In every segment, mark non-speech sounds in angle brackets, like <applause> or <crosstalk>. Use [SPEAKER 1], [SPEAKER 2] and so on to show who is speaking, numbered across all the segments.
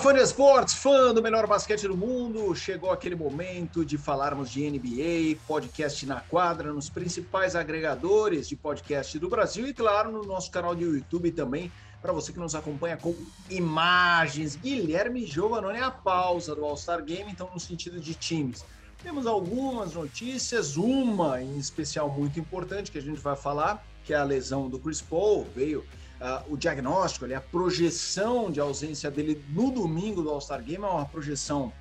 [SPEAKER 1] Fã de esportes, fã do melhor basquete do mundo! Chegou aquele momento de falarmos de NBA, podcast na quadra, nos principais agregadores de podcast do Brasil e, claro, no nosso canal de YouTube também, para você que nos acompanha com imagens. Guilherme Giovanoni, a pausa do All-Star Game, então, no sentido de times. Temos algumas notícias, uma em especial muito importante que a gente vai falar, que é a lesão do Chris Paul, veio Uh, o diagnóstico, ali, a projeção de ausência dele no domingo do All-Star Game é uma projeção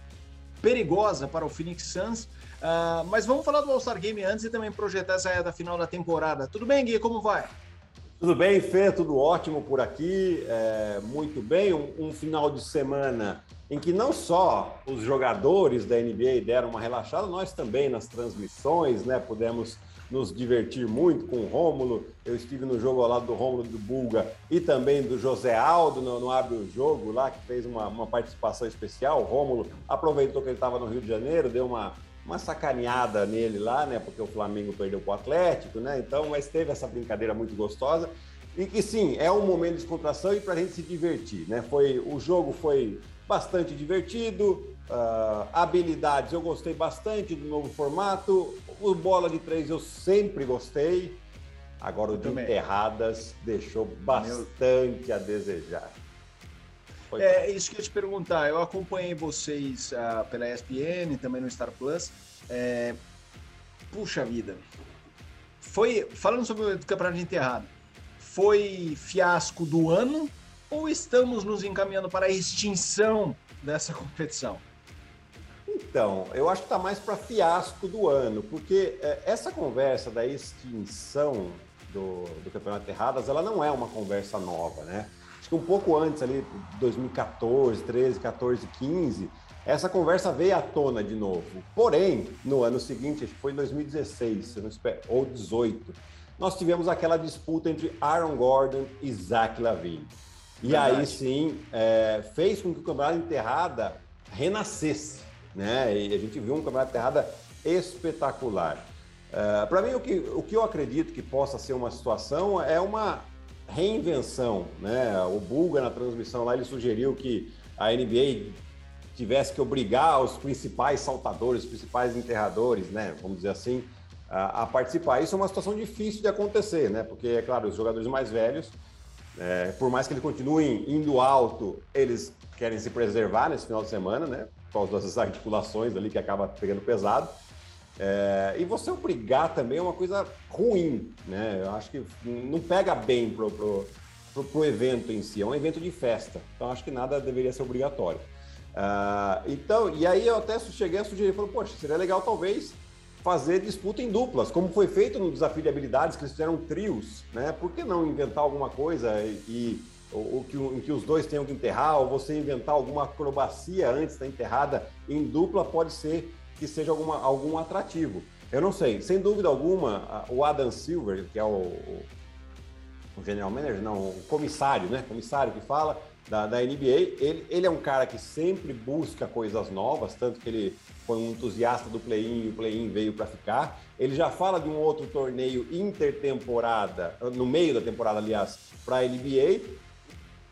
[SPEAKER 1] perigosa para o Phoenix Suns. Uh, mas vamos falar do All-Star Game antes e também projetar essa reta final da temporada. Tudo bem, Gui? Como vai?
[SPEAKER 2] Tudo bem, Fê? Tudo ótimo por aqui. É, muito bem. Um, um, final de semana em que não só os jogadores da NBA deram uma relaxada, nós também nas transmissões, né? Pudemos nos divertir muito com o Rômulo. Eu estive no jogo ao lado do Rômulo do Bulga e também do José Aldo no, no Abre o Jogo, lá que fez uma, uma participação especial. O Rômulo aproveitou que ele estava no Rio de Janeiro, deu uma, uma sacaneada nele lá, né? Porque o Flamengo perdeu para o Atlético, né? Então, mas teve essa brincadeira muito gostosa. E que sim, é um momento de descontração e para a gente se divertir, né? Foi, o jogo foi bastante divertido, uh, habilidades eu gostei bastante do novo formato, o bola de três eu sempre gostei. Agora o de enterradas deixou bastante Meu... a desejar.
[SPEAKER 1] Foi é isso que eu ia te perguntar. Eu acompanhei vocês uh, pela ESPN, também no Star Plus. É... Puxa vida. Foi, falando sobre o campeonato de enterrada, foi fiasco do ano ou estamos nos encaminhando para a extinção dessa competição?
[SPEAKER 2] Então, eu acho que está mais para fiasco do ano, porque é, essa conversa da extinção do, do Campeonato Terradas, ela não é uma conversa nova, né? Acho que um pouco antes, ali, 2014, 13, 14, 15, essa conversa veio à tona de novo. Porém, no ano seguinte, acho que foi em 2016 ou 18, nós tivemos aquela disputa entre Aaron Gordon e Zach Lavine. E Verdade. aí sim, é, fez com que o Campeonato Enterrada renascesse né? E a gente viu um campeonato de terrada espetacular. Uh, é, Para mim, o que, o que eu acredito que possa ser uma situação é uma reinvenção, né? O Bulga na transmissão lá ele sugeriu que a NBA tivesse que obrigar os principais saltadores, os principais enterradores, né? Vamos dizer assim, a, a participar. Isso é uma situação difícil de acontecer, né? Porque é claro, os jogadores mais velhos, é, por mais que eles continuem indo alto, eles querem se preservar nesse final de semana, né? Causa das <laughs> articulações ali que acaba pegando pesado. É, e você obrigar também é uma coisa ruim, né? Eu acho que não pega bem pro, pro, pro, pro evento em si, é um evento de festa. Então acho que nada deveria ser obrigatório. Uh, então, e aí eu até cheguei a sugerir, falei, poxa, seria legal talvez fazer disputa em duplas, como foi feito no desafio de habilidades, que eles fizeram trios, né? Por que não inventar alguma coisa e, e ou, que, em que os dois tenham que enterrar, ou você inventar alguma acrobacia antes da enterrada em dupla, pode ser que seja alguma, algum atrativo. Eu não sei, sem dúvida alguma, o Adam Silver, que é o, o, o general manager, não, o comissário, né? Comissário que fala da, da NBA, ele, ele é um cara que sempre busca coisas novas, tanto que ele foi um entusiasta do play-in e o play-in veio para ficar. Ele já fala de um outro torneio intertemporada, no meio da temporada, aliás, para a NBA,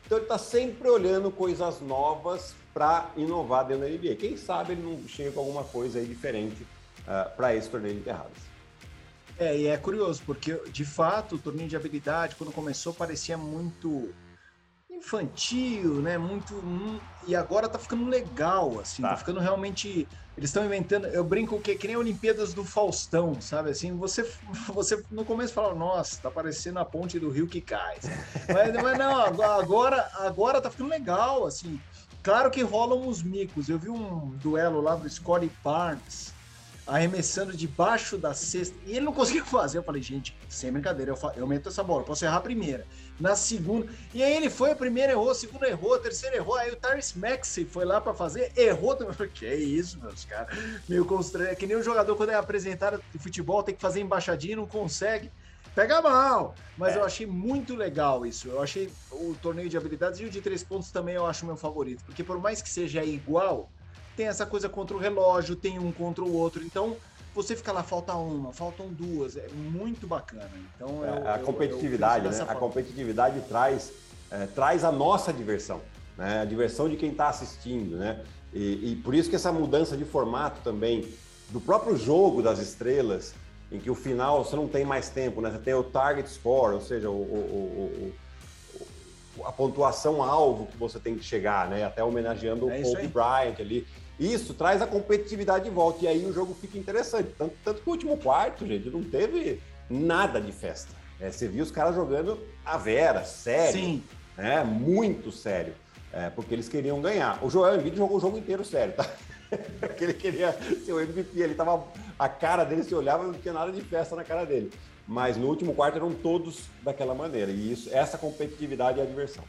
[SPEAKER 2] então ele está sempre olhando coisas novas para inovar dentro da NBA. Quem sabe ele não chega com alguma coisa aí diferente uh, ah, para esse torneio de enterradas.
[SPEAKER 1] É, e é curioso, porque de fato o torneio de habilidade, quando começou, parecia muito infantil, né? Muito. Hum, e agora tá ficando legal, assim, tá, tá ficando realmente. Eles estão inventando. Eu brinco que é que nem Olimpíadas do Faustão, sabe? Assim, você, <laughs> você no começo fala, nossa, tá parecendo a ponte do rio que cai. mas, mas não, agora, agora tá ficando legal, assim. Claro que rolam os micos. Eu vi um duelo lá do Scottie Barnes arremessando debaixo da cesta e ele não conseguiu fazer. Eu falei, gente, sem brincadeira, eu, eu meto essa bola, posso errar a primeira, na segunda. E aí ele foi, a primeira errou, a segunda errou, a terceira errou. Aí o Tyrese Maxey foi lá para fazer, errou também. <laughs> Que é isso, meus caras, meio constrangido. É que nem o jogador quando é apresentado de futebol tem que fazer embaixadinha e não consegue. Pega mal, mas é. eu achei muito legal isso. Eu achei o torneio de habilidades e o de três pontos também eu acho meu favorito, porque por mais que seja igual, tem essa coisa contra o relógio, tem um contra o outro. Então, você fica lá, falta uma, faltam duas, é muito bacana. Então,
[SPEAKER 2] é, a competitividade, eu, eu né? A competitividade traz, é, traz a nossa diversão. né? A diversão de quem está assistindo, né? E, e, por isso que essa mudança de formato também do próprio jogo das estrelas, em que o final você não tem mais tempo, né? Você tem o target score, ou seja, o, o, o, a pontuação alvo que você tem que chegar, né? Até homenageando é o Kobe Bryant ali. Isso traz a competitividade de volta e aí o jogo fica interessante. Tanto, tanto que o último quarto, gente, não teve nada de festa. É, você viu os caras jogando a vera, sério. Sim. Né? Muito sério. É, porque eles queriam ganhar. O Joel Embiid jogou o jogo inteiro sério, tá? <laughs> porque ele queria ser o MVP, ele tava. A cara dele se olhava não tinha nada de festa na cara dele. Mas no último quarto eram todos daquela maneira. E isso, essa competitividade é a diversão.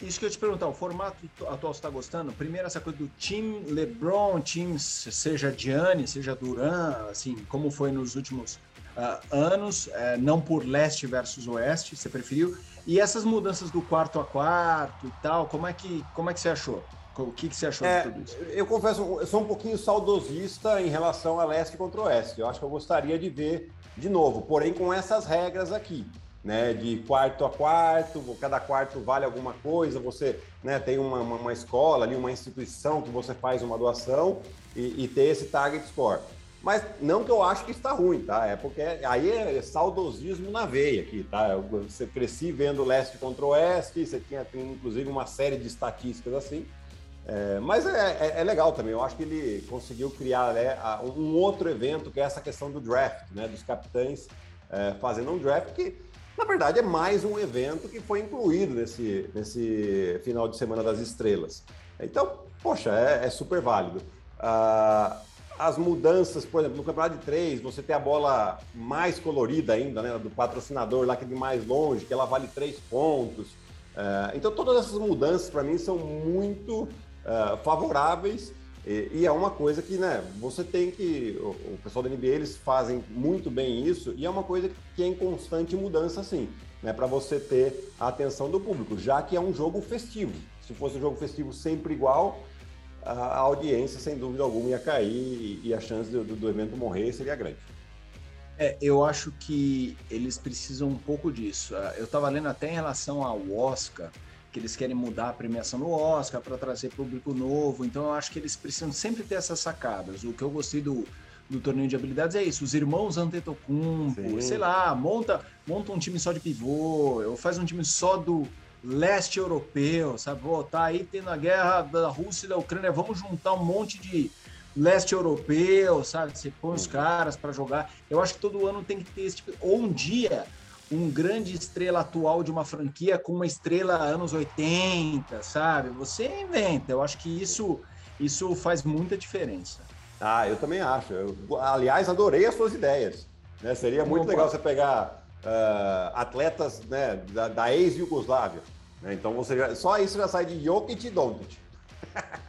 [SPEAKER 1] Isso que eu te perguntar, o formato atual você está gostando? Primeiro, essa coisa do time LeBron, time seja Gianni, seja Duran, assim, como foi nos últimos uh, anos, uh, não por leste versus oeste, você preferiu? E essas mudanças do quarto a quarto e tal, como é que, como é que você achou? O que, que você achou é, de tudo isso?
[SPEAKER 2] Eu confesso, eu sou um pouquinho saudosista em relação a leste contra oeste. Eu acho que eu gostaria de ver de novo, porém com essas regras aqui. Né, de quarto a quarto, cada quarto vale alguma coisa, você né, tem uma, uma, uma escola ali, uma instituição que você faz uma doação e, e ter esse target score. Mas não que eu acho que está ruim, tá? É porque aí é saudosismo na veia aqui, tá? Eu, você cresci vendo leste contra oeste, você tinha inclusive uma série de estatísticas assim. É, mas é, é, é, legal também, eu acho que ele conseguiu criar né, um outro evento que é essa questão do draft, né? Dos capitães é, fazendo um draft que, na verdade, é mais um evento que foi incluído nesse, nesse final de semana das estrelas. Então, poxa, é, é super válido. Uh, as mudanças, por exemplo, no campeonato de três, você tem a bola mais colorida ainda, né? Do patrocinador lá que é de mais longe, que ela vale três pontos. Uh, então, todas essas mudanças, para mim, são muito uh, favoráveis. E, e, é uma coisa que, né, você tem que. O, o, pessoal da NBA eles fazem muito bem isso, e é uma coisa que é em constante mudança, assim, né? Para você ter a atenção do público, já que é um jogo festivo. Se fosse um jogo festivo sempre igual, a audiência, sem dúvida alguma, ia cair e a chance do, do evento morrer seria grande.
[SPEAKER 1] É, eu acho que eles precisam um pouco disso. Eu estava lendo até em relação ao Oscar, que eles querem mudar a premiação do Oscar para trazer público novo. Então eu acho que eles precisam sempre ter essas sacadas. O que eu gostei do, do torneio de habilidades é isso. Os irmãos Antetokounmpo, sei lá, monta, monta um time só de pivô, ou faz um time só do leste europeu, sabe? Pô, tá aí tendo a guerra da Rússia e da Ucrânia, vamos juntar um monte de leste europeu, sabe? Você põe os caras para jogar. Eu acho que todo ano tem que ter esse tipo. Ou um dia, um grande estrela atual de uma franquia com uma estrela anos 80, sabe? Você inventa. Eu acho que isso, isso faz muita diferença.
[SPEAKER 2] Ah, eu também acho. Eu, aliás, adorei as suas ideias. Né? Seria muito legal você pegar uh, atletas né, da, da ex-Yugoslávia. Né? Então você já, só isso já sai de Jokic e Doncic.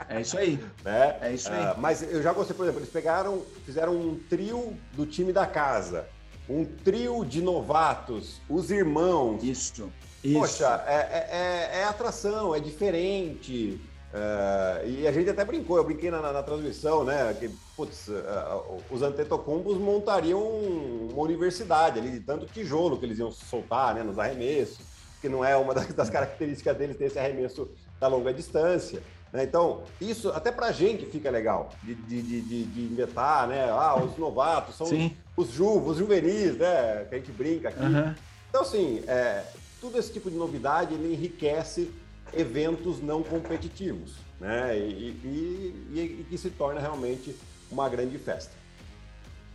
[SPEAKER 1] É isso aí.
[SPEAKER 2] né? É isso aí. Uh, mas eu já gostei, por exemplo, eles pegaram, fizeram um trio do time da casa, um trio de novatos, os irmãos.
[SPEAKER 1] Isso.
[SPEAKER 2] Poxa, é, é, é, é atração, é diferente. Uh, e a gente até brincou, eu brinquei na, na, na transmissão, né? Que, putz, uh, os antetocumbos montariam uma universidade ali, de tanto tijolo que eles iam soltar né, nos arremessos, que não é uma <laughs> das, das características deles ter esse arremesso da longa distância. Né? Então, isso até pra gente fica legal, de, de, de, de inventar, né? Ah, os novatos são Sim. Os juvos, os juvenis, né? Que a gente brinca aqui. Uhum. Então, assim, é, tudo esse tipo de novidade, ele enriquece eventos não competitivos, né? E, e, e, que se torna realmente uma grande festa.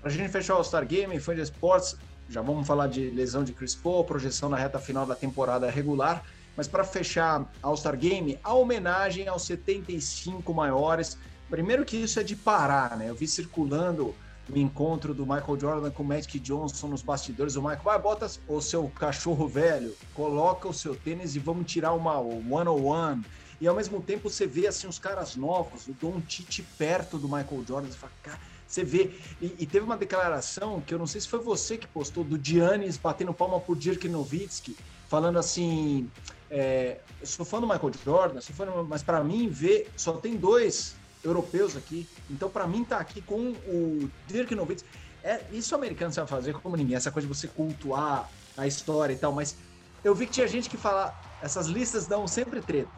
[SPEAKER 1] Para a gente fechar o All-Star Game, Fã de Esportes, já vamos falar de lesão de Chris Paul, projeção na reta final da temporada regular, mas para fechar All-Star Game, a homenagem aos 75 maiores. Primeiro que isso é de parar, né? Eu vi circulando o encontro do Michael Jordan com o Magic Johnson nos bastidores. O Michael, vai, bota o seu cachorro velho, coloca o seu tênis e vamos tirar uma one-on-one. E ao mesmo tempo você vê assim os caras novos, o Don Tite perto do Michael Jordan, você fala, cara, você vê. E, e, teve uma declaração que eu não sei se foi você que postou, do Giannis batendo palma por Dirk Nowitzki, falando assim: é, sou fã do Michael Jordan, sou fã, mas para mim ver só tem dois europeus aqui. Então, para mim, tá aqui com o Dirk Nowitzki. É, isso o americano sabe fazer como ninguém, essa coisa de você cultuar a história e tal, mas eu vi que tinha gente que fala, essas listas dão sempre treta.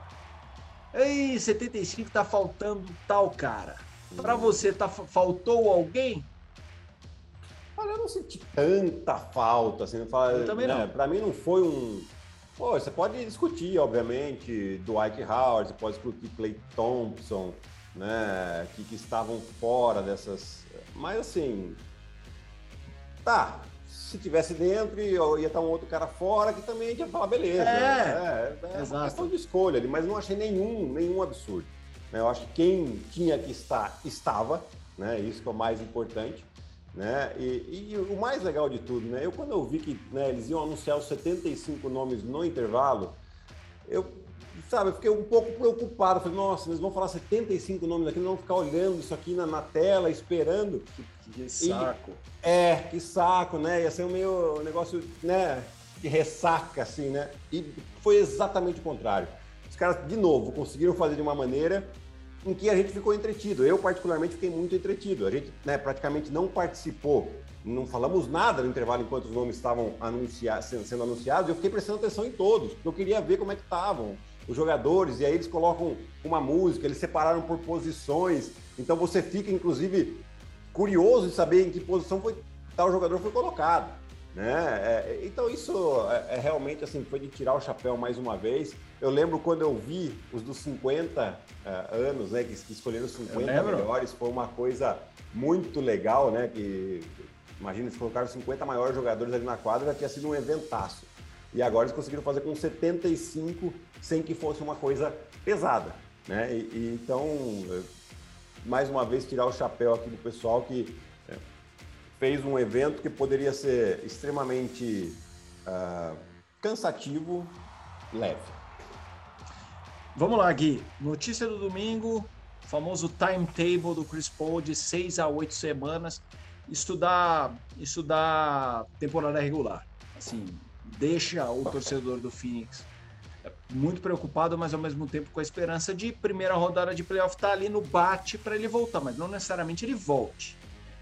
[SPEAKER 1] Ei, 75 tá faltando tal cara. Para você, tá, faltou alguém?
[SPEAKER 2] Olha, eu não senti tanta falta, assim, não fala, eu também né? não. Pra mim não foi um... Pô, você pode discutir, obviamente, Dwight Howard, você pode discutir Clay Thompson, né, que, que estavam fora dessas... Mas, assim, tá, se tivesse dentro ia estar um outro cara fora que também ia falar, beleza. É, é, é uma questão de escolha ali, mas não achei nenhum, nenhum absurdo. Né? Eu acho que quem tinha que estar, estava, né? Isso que é o mais importante. Né? E, e, o mais legal de tudo, né? Eu quando eu vi que né, eles iam anunciar os 75 nomes no intervalo, eu, sabe, eu fiquei um pouco preocupado. Falei, nossa, eles vão falar 75 nomes aqui, não vão ficar olhando isso aqui na, na tela, esperando.
[SPEAKER 1] Que, que saco.
[SPEAKER 2] E, é, que saco, né? Ia ser um meio um negócio, né? De ressaca, assim, né? E foi exatamente o contrário. Os caras, de novo, conseguiram fazer de uma maneira em que a gente ficou entretido. Eu, particularmente, fiquei muito entretido. A gente né, praticamente não participou, não falamos nada no intervalo enquanto os nomes estavam anuncia sendo anunciados. Eu fiquei prestando atenção em todos, porque eu queria ver como é que estavam os jogadores. E aí eles colocam uma música, eles separaram por posições. Então você fica, inclusive, curioso de saber em que posição foi, tal jogador foi colocado. Né? É, então isso é, é, realmente assim foi de tirar o chapéu mais uma vez. Eu lembro quando eu vi os dos 50 uh, anos, né, que, que escolheram os 50 melhores, foi uma coisa muito legal, né? Que imagina se colocaram 50 maiores jogadores ali na quadra, já tinha sido um eventaço. E agora eles conseguiram fazer com 75 sem que fosse uma coisa pesada, né? E, e então, mais uma vez tirar o chapéu aqui do pessoal que fez um evento que poderia ser extremamente uh, cansativo, leve.
[SPEAKER 1] Vamos lá, Gui. Notícia do domingo, famoso timetable do Chris Paul de 6 a 8 semanas. Estudar, estudar temporada regular. Assim, deixa o torcedor do Phoenix muito preocupado, mas ao mesmo tempo com a esperança de primeira rodada de playoff estar tá ali no bate para ele voltar, mas não necessariamente ele volte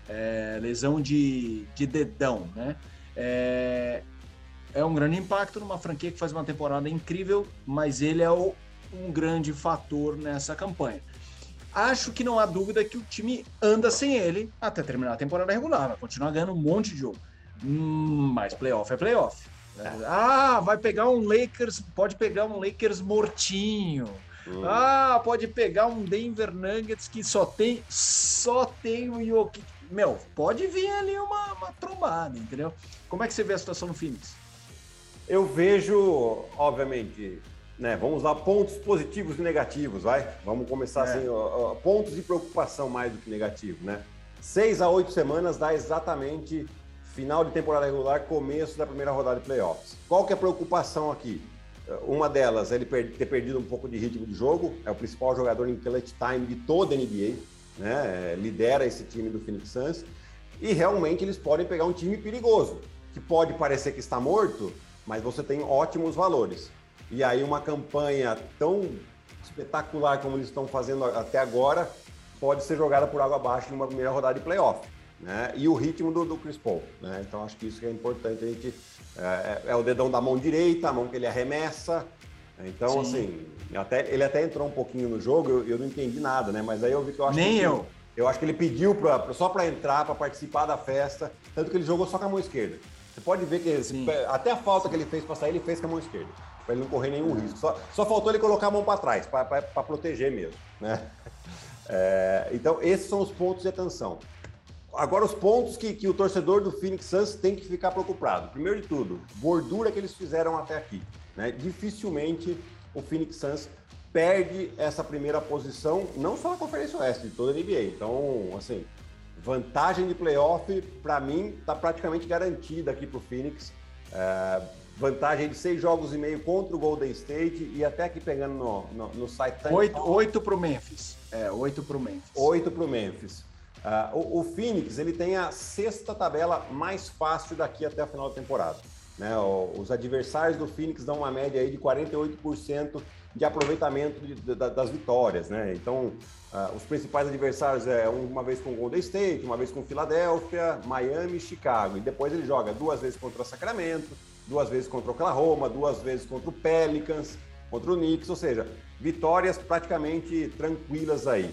[SPEAKER 1] é, lesão de, de dedão, né? É, é um grande impacto numa franquia que faz uma temporada incrível, mas ele é o, um grande fator nessa campanha. Acho que não há dúvida que o time anda sem ele até terminar a temporada regular, vai continuar ganhando um monte de jogo. Hum, mas playoff é playoff. É. Ah, vai pegar um Lakers, pode pegar um Lakers mortinho. Hum. Ah, pode pegar um Denver Nuggets que só tem só tem o Jokic meu, pode vir ali uma, uma trombada, entendeu? Como é que você vê a situação no Phoenix?
[SPEAKER 2] Eu vejo, obviamente, né? Vamos lá, pontos positivos e negativos, vai? Vamos começar é. assim, ó, ó, pontos de preocupação mais do que negativo, né? Seis a oito semanas dá exatamente final de temporada regular, começo da primeira rodada de playoffs. Qual que é a preocupação aqui? Uma delas é ele ter perdido um pouco de ritmo de jogo, é o principal jogador em clutch time de toda a NBA, né? lidera esse time do Phoenix Suns, e realmente eles podem pegar um time perigoso, que pode parecer que está morto, mas você tem ótimos valores. E aí uma campanha tão espetacular como eles estão fazendo até agora pode ser jogada por água abaixo numa primeira rodada de playoff. Né? E o ritmo do, do Chris Paul. Né? Então acho que isso é importante. A gente, é, é, é o dedão da mão direita, a mão que ele arremessa, então, Sim. assim, até, ele até entrou um pouquinho no jogo, eu, eu, não entendi nada, né? Mas aí eu vi que eu acho
[SPEAKER 1] Nem
[SPEAKER 2] que.
[SPEAKER 1] eu.
[SPEAKER 2] Eu acho que ele pediu pra, só para entrar, para participar da festa, tanto que ele jogou só com a mão esquerda. Você pode ver que até a falta que ele fez para sair, ele fez com a mão esquerda, para ele não correr nenhum risco. Só, só faltou ele colocar a mão para trás, para proteger mesmo, né? <laughs> É, então, esses são os pontos de atenção. Agora, os pontos que, que o torcedor do Phoenix Suns tem que ficar preocupado. Primeiro de tudo, gordura que eles fizeram até aqui. Né? Dificilmente o Phoenix Suns perde essa primeira posição, não só na Conferência Oeste, de toda a NBA. Então, assim, vantagem de playoff, para mim, está praticamente garantida aqui para o Phoenix. É, vantagem de seis jogos e meio contra o Golden State e até aqui pegando no, no, no site.
[SPEAKER 1] Oito, oito para o Memphis. É, oito para o Memphis.
[SPEAKER 2] Oito para o Memphis. Uh, o, o, Phoenix ele tem a sexta tabela mais fácil daqui até a final da temporada. Né? Os adversários do Phoenix dão uma média aí de 48% de aproveitamento de, de, das vitórias. Né? Então, uh, os principais adversários é uma vez com o Golden State, uma vez com Filadélfia, Miami e Chicago. E depois ele joga duas vezes contra o Sacramento, duas vezes contra o Oklahoma, duas vezes contra o Pelicans, contra o Knicks. Ou seja, vitórias praticamente tranquilas aí.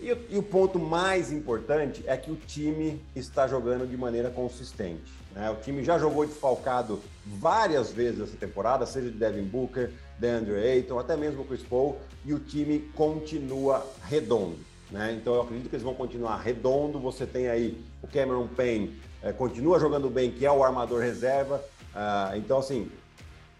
[SPEAKER 2] E, e, o ponto mais importante é que o time está jogando de maneira consistente. Né? O time já jogou desfalcado várias vezes essa temporada, seja de Devin Booker, DeAndre Ayton, até mesmo o Chris Paul, e o time continua redondo. Né? Então eu acredito que eles vão continuar redondo. Você tem aí o Cameron Payne, é, continua jogando bem, que é o armador reserva. Ah, então, assim,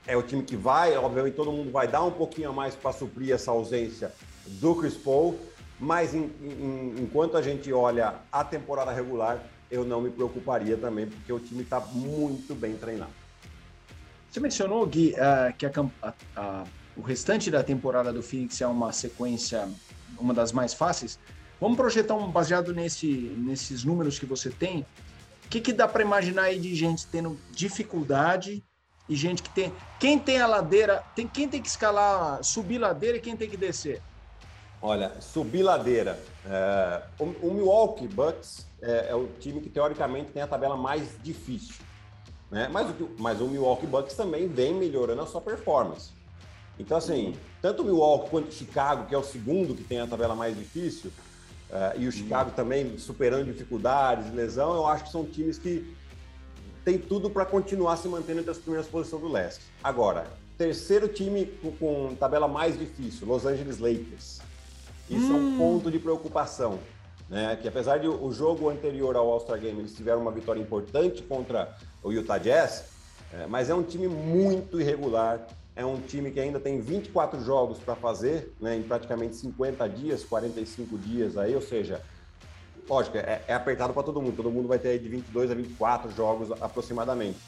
[SPEAKER 2] é o time que vai, obviamente todo mundo vai dar um pouquinho a mais para suprir essa ausência do Chris Paul. Mas em, em, enquanto a gente olha a temporada regular, eu não me preocuparia também, porque o time está muito bem treinado.
[SPEAKER 1] Você mencionou, Gui, uh, que a, a, a, o restante da temporada do Phoenix é uma sequência, uma das mais fáceis. Vamos projetar um baseado nesse, nesses números que você tem. O que, que dá para imaginar aí de gente tendo dificuldade e gente que tem. Quem tem a ladeira, tem quem tem que escalar, subir ladeira e quem tem que descer?
[SPEAKER 2] Olha, subir ladeira. É, o, o, Milwaukee Bucks é, é, o time que teoricamente tem a tabela mais difícil. Né? Mas, o, mas o Milwaukee Bucks também vem melhorando a sua performance. Então, assim, tanto o Milwaukee quanto o Chicago, que é o segundo que tem a tabela mais difícil, é, e o Chicago também superando dificuldades, lesão, eu acho que são times que têm tudo para continuar se mantendo entre as primeiras posições do leste. Agora, terceiro time com, com tabela mais difícil, Los Angeles Lakers. Isso hum. é um hum. ponto de preocupação. Né? Que apesar de o jogo anterior ao All-Star Game eles tiveram uma vitória importante contra o Utah Jazz, é, mas é um time muito irregular. É um time que ainda tem 24 jogos para fazer, né, em praticamente 50 dias, 45 dias aí, ou seja, lógico, é, é apertado para todo mundo. Todo mundo vai ter de 22 a 24 jogos aproximadamente.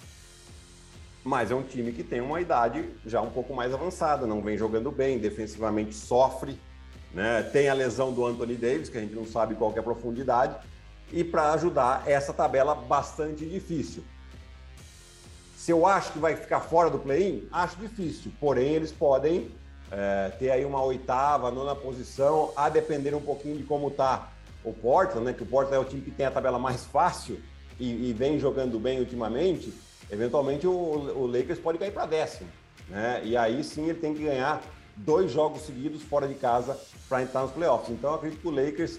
[SPEAKER 2] Mas é um time que tem uma idade já um pouco mais avançada, não vem jogando bem, defensivamente sofre, né? Tem a lesão do Anthony Davis, que a gente não sabe qual é a profundidade, e para ajudar essa tabela bastante difícil. Se eu acho que vai ficar fora do play-in, acho difícil. Porém, eles podem é, ter aí uma oitava, nona posição, a depender um pouquinho de como está o Portland, né? Que o Portland é o time que tem a tabela mais fácil e, e vem jogando bem ultimamente. Eventualmente o, o Lakers pode cair para décimo, né? E aí sim ele tem que ganhar dois jogos seguidos fora de casa para entrar nos playoffs. Então, eu acredito que o Lakers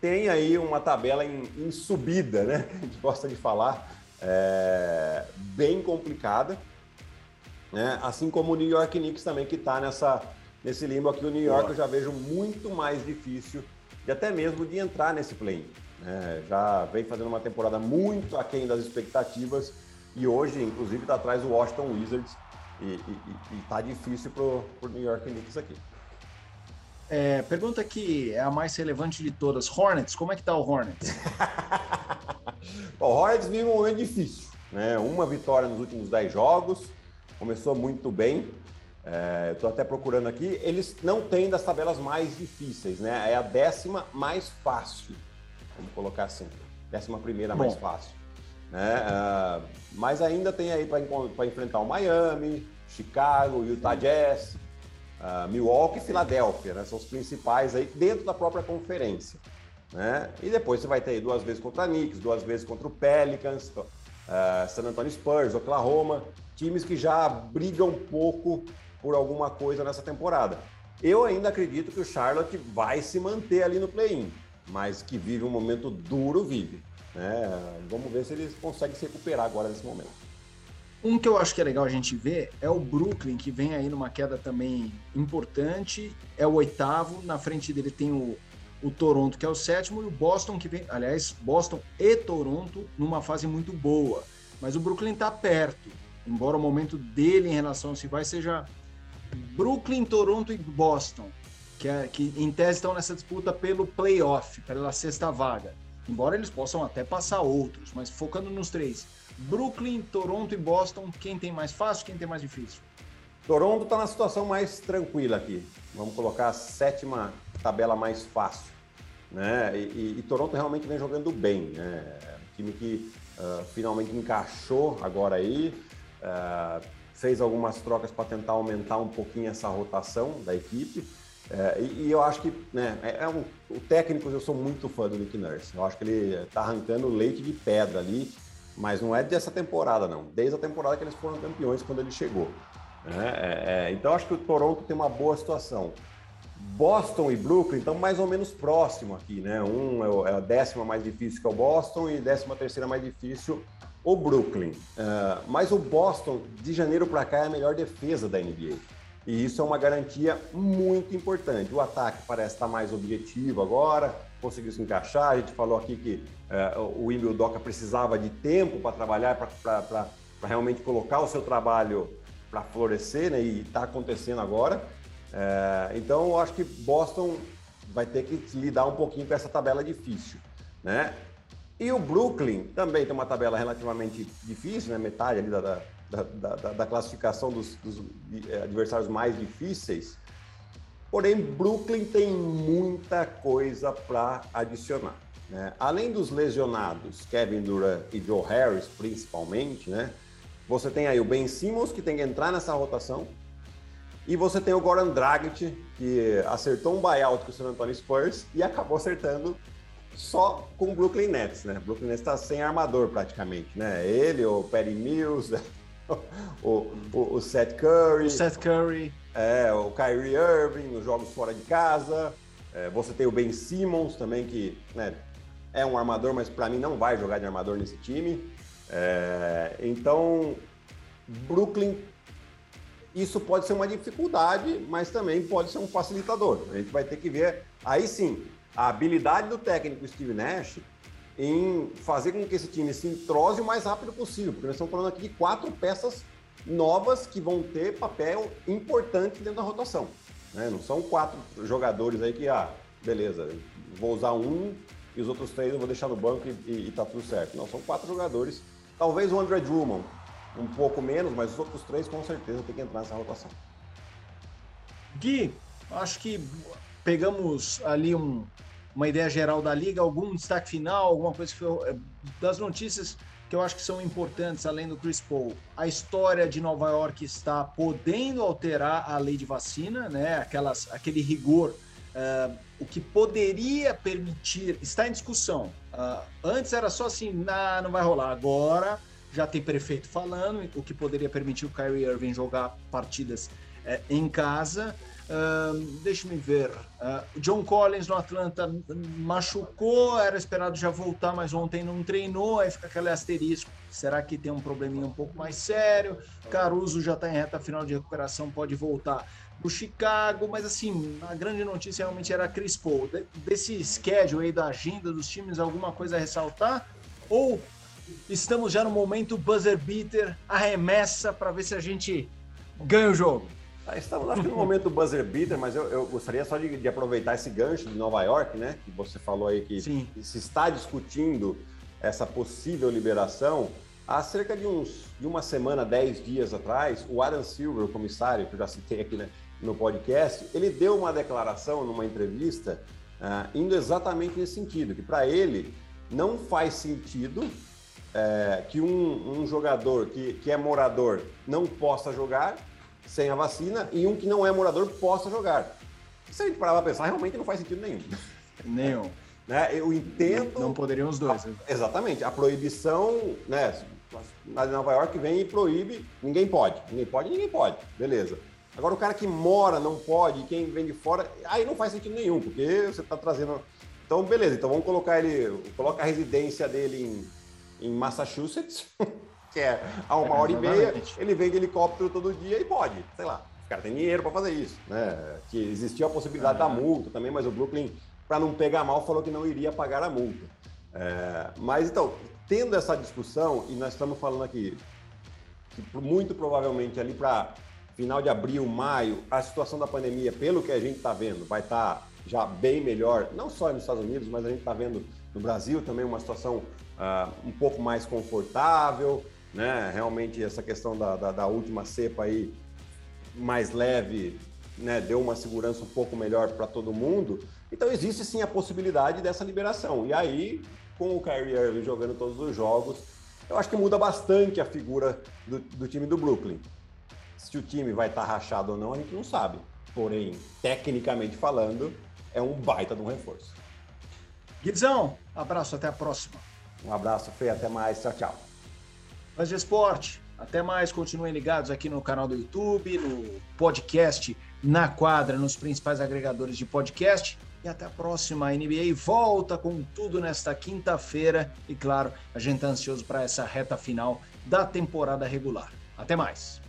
[SPEAKER 2] tem aí uma tabela em, em subida, né? <laughs> A gente gosta de falar, é, bem complicada. Né? Assim como o New York Knicks também, que está nessa, nesse limbo aqui. O New York eu já vejo muito mais difícil de até mesmo de entrar nesse play. Né? Já vem fazendo uma temporada muito aquém das expectativas e hoje, inclusive, está atrás do Washington Wizards, e, e, e tá difícil pro, pro New York Knicks aqui.
[SPEAKER 1] É, pergunta que é a mais relevante de todas. Hornets, como é que tá o Hornets? <laughs>
[SPEAKER 2] o Hornets vive um momento difícil. Né? Uma vitória nos últimos 10 jogos, começou muito bem. É, Estou até procurando aqui. Eles não têm das tabelas mais difíceis, né? É a décima mais fácil. Vamos colocar assim. Décima primeira Bom. mais fácil. Né? Uh, mas ainda tem aí para enfrentar o Miami, Chicago, Utah Jazz, uh, Milwaukee e Filadélfia, né? São os principais aí dentro da própria conferência. Né? E depois você vai ter aí duas vezes contra a Knicks, duas vezes contra o Pelicans, uh, San Antonio Spurs, Oklahoma, times que já brigam um pouco por alguma coisa nessa temporada. Eu ainda acredito que o Charlotte vai se manter ali no play-in, mas que vive um momento duro, vive. Né? Vamos ver se eles conseguem se recuperar agora nesse momento.
[SPEAKER 1] Um que eu acho que é legal a gente ver é o Brooklyn, que vem aí numa queda também importante, é o oitavo, na frente dele tem o, o Toronto, que é o sétimo, e o Boston, que vem, aliás, Boston e Toronto numa fase muito boa. Mas o Brooklyn está perto, embora o momento dele em relação a se vai seja Brooklyn, Toronto e Boston, que, é, que em tese estão nessa disputa pelo playoff, pela sexta vaga. Embora eles possam até passar outros, mas focando nos três. Brooklyn, Toronto e Boston, quem tem mais fácil, quem tem mais difícil?
[SPEAKER 2] Toronto está na situação mais tranquila aqui. Vamos colocar a sétima tabela mais fácil. Né? E, e, e Toronto realmente vem jogando bem. Né? É um time que uh, finalmente encaixou agora aí, uh, fez algumas trocas para tentar aumentar um pouquinho essa rotação da equipe. É, e, e, eu acho que né, é, é um, o técnico, eu sou muito fã do Nick Nurse. Eu acho que ele está arrancando leite de pedra ali, mas não é dessa temporada, não. Desde a temporada que eles foram campeões quando ele chegou. Né? É, é, então acho que o Toronto tem uma boa situação. Boston e Brooklyn estão mais ou menos próximo aqui, né? Um é, é a décima mais difícil que é o Boston e décima terceira mais difícil o Brooklyn. Uh, mas o Boston, de janeiro para cá, é a melhor defesa da NBA. E isso é uma garantia muito importante. O ataque parece estar mais objetivo agora, conseguiu se encaixar. A gente falou aqui que uh, o Emil Doca precisava de tempo para trabalhar, para realmente colocar o seu trabalho para florescer, né? E está acontecendo agora. Uh, então, eu acho que Boston vai ter que lidar um pouquinho com essa tabela difícil, né? E o Brooklyn também tem uma tabela relativamente difícil, né? metade ali da, da, da, da, da classificação dos, dos, eh, adversários mais difíceis. Porém, Brooklyn tem muita coisa para adicionar. Né? Além dos lesionados, Kevin Durant e Joe Harris, principalmente, né? você tem aí o Ben Simmons, que tem que entrar nessa rotação, e você tem o Goran Dragic, que acertou um buyout com o San Antonio Spurs e acabou acertando só com o Brooklyn Nets, né? O Brooklyn Nets está sem armador praticamente, né? Ele, o Perry Mills, <laughs> o, o, o Seth Curry. O
[SPEAKER 1] Seth Curry.
[SPEAKER 2] É, o Kyrie Irving nos jogos fora de casa. É, você tem o Ben Simmons também, que né, é um armador, mas para mim não vai jogar de armador nesse time. É, então, Brooklyn, isso pode ser uma dificuldade, mas também pode ser um facilitador. A gente vai ter que ver. Aí sim, a habilidade do técnico Steve Nash em fazer com que esse time se entrose o mais rápido possível, porque nós estamos falando aqui de quatro peças novas que vão ter papel importante dentro da rotação. Né? Não são quatro jogadores aí que, ah, beleza, vou usar um e os outros três eu vou deixar no banco e, e, e tá tudo certo. Não, são quatro jogadores. Talvez o André Drummond um pouco menos, mas os outros três com certeza tem que entrar nessa rotação.
[SPEAKER 1] Gui, acho que pegamos ali um, uma ideia geral da liga, algum destaque final, alguma coisa que foi é, das notícias que eu acho que são importantes, além do Chris Paul. A história de Nova York está podendo alterar a lei de vacina, né? Aquelas, aquele rigor, uh, o que poderia permitir, está em discussão. Uh, antes era só assim, nah, não vai rolar. Agora já tem prefeito falando, o que poderia permitir o Kyrie Irving jogar partidas uh, em casa. Uh, Deixa-me ver. Uh, John Collins no Atlanta machucou, era esperado já voltar, mas ontem não treinou. Aí fica aquele asterisco. Será que tem um probleminha um pouco mais sério? Caruso já está em reta final de recuperação, pode voltar para Chicago. Mas assim, a grande notícia realmente era Chris Paul. De, desse schedule aí da agenda dos times, alguma coisa a ressaltar? Ou estamos já no momento buzzer beater, arremessa para ver se a gente ganha o jogo?
[SPEAKER 2] Ah, estamos acho que no momento do buzzer beater, mas eu, eu gostaria só de, de, aproveitar esse gancho de Nova York, né? Que você falou aí que Sim. se está discutindo essa possível liberação. Há cerca de uns de uma semana, dez dias atrás, o Adam Silver, o comissário, que eu já citei aqui né, no podcast, ele deu uma declaração numa entrevista uh, indo exatamente nesse sentido, que para ele não faz sentido é, que um, um jogador que, que é morador não possa jogar sem a vacina e um que não é morador possa jogar. Se a gente parar para pensar, realmente não faz sentido nenhum.
[SPEAKER 1] Nenhum. <laughs>
[SPEAKER 2] né? Eu entendo.
[SPEAKER 1] Não poderiam os dois.
[SPEAKER 2] A, exatamente. A proibição, né? Na Nova York vem e proíbe, ninguém pode. Ninguém pode, ninguém pode. Beleza. Agora o cara que mora não pode, quem vem de fora, aí não faz sentido nenhum, porque você está trazendo. Então, beleza, então vamos colocar ele, coloca a residência dele em, em Massachusetts. <laughs> que é a uma é, hora e meia, ele vem de helicóptero todo dia e pode, sei lá. O cara tem dinheiro para fazer isso, né? Que existia a possibilidade da multa também, mas o Brooklyn, para não pegar mal, falou que não iria pagar a multa. É, mas então, tendo essa discussão, e nós estamos falando aqui que muito provavelmente ali para final de abril, maio, a situação da pandemia, pelo que a gente está vendo, vai estar tá já bem melhor, não só nos Estados Unidos, mas a gente está vendo no Brasil também uma situação uh, um pouco mais confortável né? Realmente essa questão da, da, da última cepa aí mais leve, né? Deu uma segurança um pouco melhor para todo mundo. Então existe sim a possibilidade dessa liberação. E aí, com o Kyrie Irving jogando todos os jogos, eu acho que muda bastante a figura do, do time do Brooklyn. Se o time vai estar tá rachado ou não, a gente não sabe. Porém, tecnicamente falando, é um baita de um reforço.
[SPEAKER 1] Guizão, abraço, até a próxima.
[SPEAKER 2] Um abraço, Fê, até mais. Tchau, tchau.
[SPEAKER 1] Mas de esporte, Até mais, continuem ligados aqui no canal do YouTube, no podcast Na Quadra, nos principais agregadores de podcast. E até a próxima. A NBA volta com tudo nesta quinta-feira. E claro, a gente está ansioso para essa reta final da temporada regular. Até mais.